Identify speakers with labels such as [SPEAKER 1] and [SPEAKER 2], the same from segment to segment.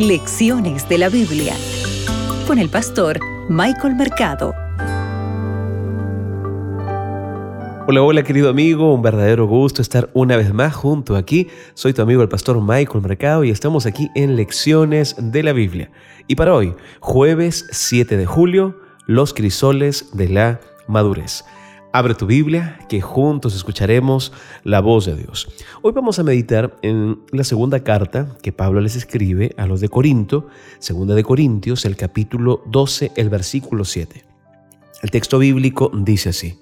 [SPEAKER 1] Lecciones de la Biblia con el pastor Michael Mercado.
[SPEAKER 2] Hola, hola querido amigo, un verdadero gusto estar una vez más junto aquí. Soy tu amigo el pastor Michael Mercado y estamos aquí en Lecciones de la Biblia. Y para hoy, jueves 7 de julio, los crisoles de la madurez. Abre tu Biblia, que juntos escucharemos la voz de Dios. Hoy vamos a meditar en la segunda carta que Pablo les escribe a los de Corinto, segunda de Corintios, el capítulo 12, el versículo 7. El texto bíblico dice así,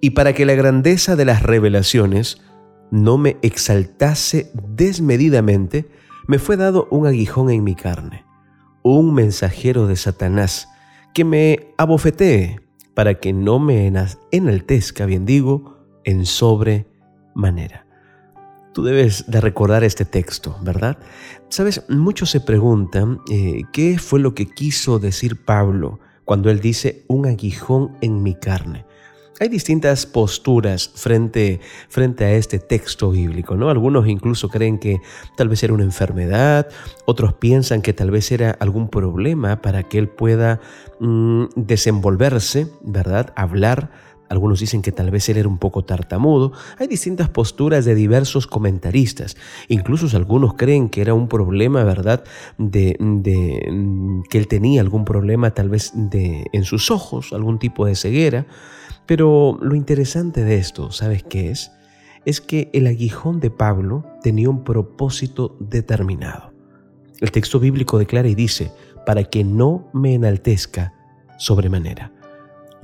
[SPEAKER 2] y para que la grandeza de las revelaciones no me exaltase desmedidamente, me fue dado un aguijón en mi carne, un mensajero de Satanás, que me abofetee para que no me enaltezca, bien digo, en sobremanera. Tú debes de recordar este texto, ¿verdad? Sabes, muchos se preguntan eh, qué fue lo que quiso decir Pablo cuando él dice un aguijón en mi carne. Hay distintas posturas frente, frente a este texto bíblico, ¿no? Algunos incluso creen que tal vez era una enfermedad, otros piensan que tal vez era algún problema para que él pueda mm, desenvolverse, ¿verdad? Hablar. Algunos dicen que tal vez él era un poco tartamudo. Hay distintas posturas de diversos comentaristas. Incluso algunos creen que era un problema, ¿verdad? De, mm, que él tenía algún problema tal vez de, en sus ojos, algún tipo de ceguera. Pero lo interesante de esto, ¿sabes qué es? Es que el aguijón de Pablo tenía un propósito determinado. El texto bíblico declara y dice, para que no me enaltezca sobremanera.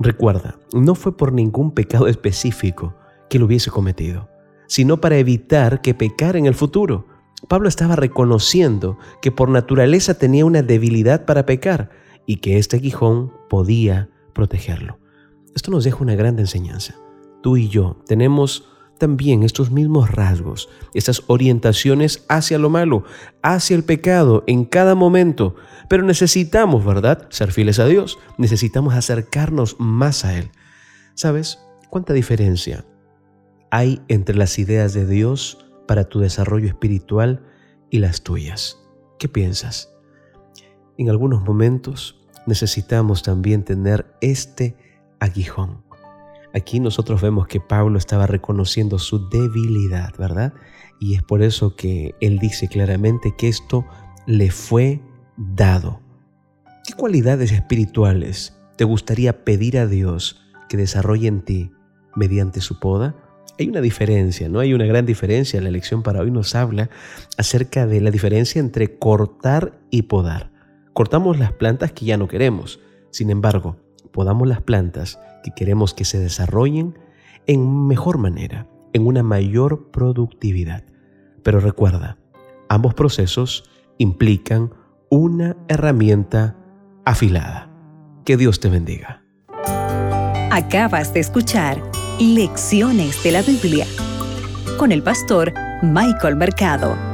[SPEAKER 2] Recuerda, no fue por ningún pecado específico que lo hubiese cometido, sino para evitar que pecara en el futuro. Pablo estaba reconociendo que por naturaleza tenía una debilidad para pecar y que este aguijón podía protegerlo. Esto nos deja una gran enseñanza. Tú y yo tenemos también estos mismos rasgos, estas orientaciones hacia lo malo, hacia el pecado en cada momento. Pero necesitamos, ¿verdad?, ser fieles a Dios. Necesitamos acercarnos más a Él. ¿Sabes cuánta diferencia hay entre las ideas de Dios para tu desarrollo espiritual y las tuyas? ¿Qué piensas? En algunos momentos necesitamos también tener este aguijón. Aquí nosotros vemos que Pablo estaba reconociendo su debilidad, ¿verdad? Y es por eso que él dice claramente que esto le fue dado. ¿Qué cualidades espirituales te gustaría pedir a Dios que desarrolle en ti mediante su poda? Hay una diferencia, ¿no? Hay una gran diferencia. La lección para hoy nos habla acerca de la diferencia entre cortar y podar. Cortamos las plantas que ya no queremos. Sin embargo, podamos las plantas que queremos que se desarrollen en mejor manera, en una mayor productividad. Pero recuerda, ambos procesos implican una herramienta afilada. Que Dios te bendiga.
[SPEAKER 1] Acabas de escuchar Lecciones de la Biblia con el pastor Michael Mercado.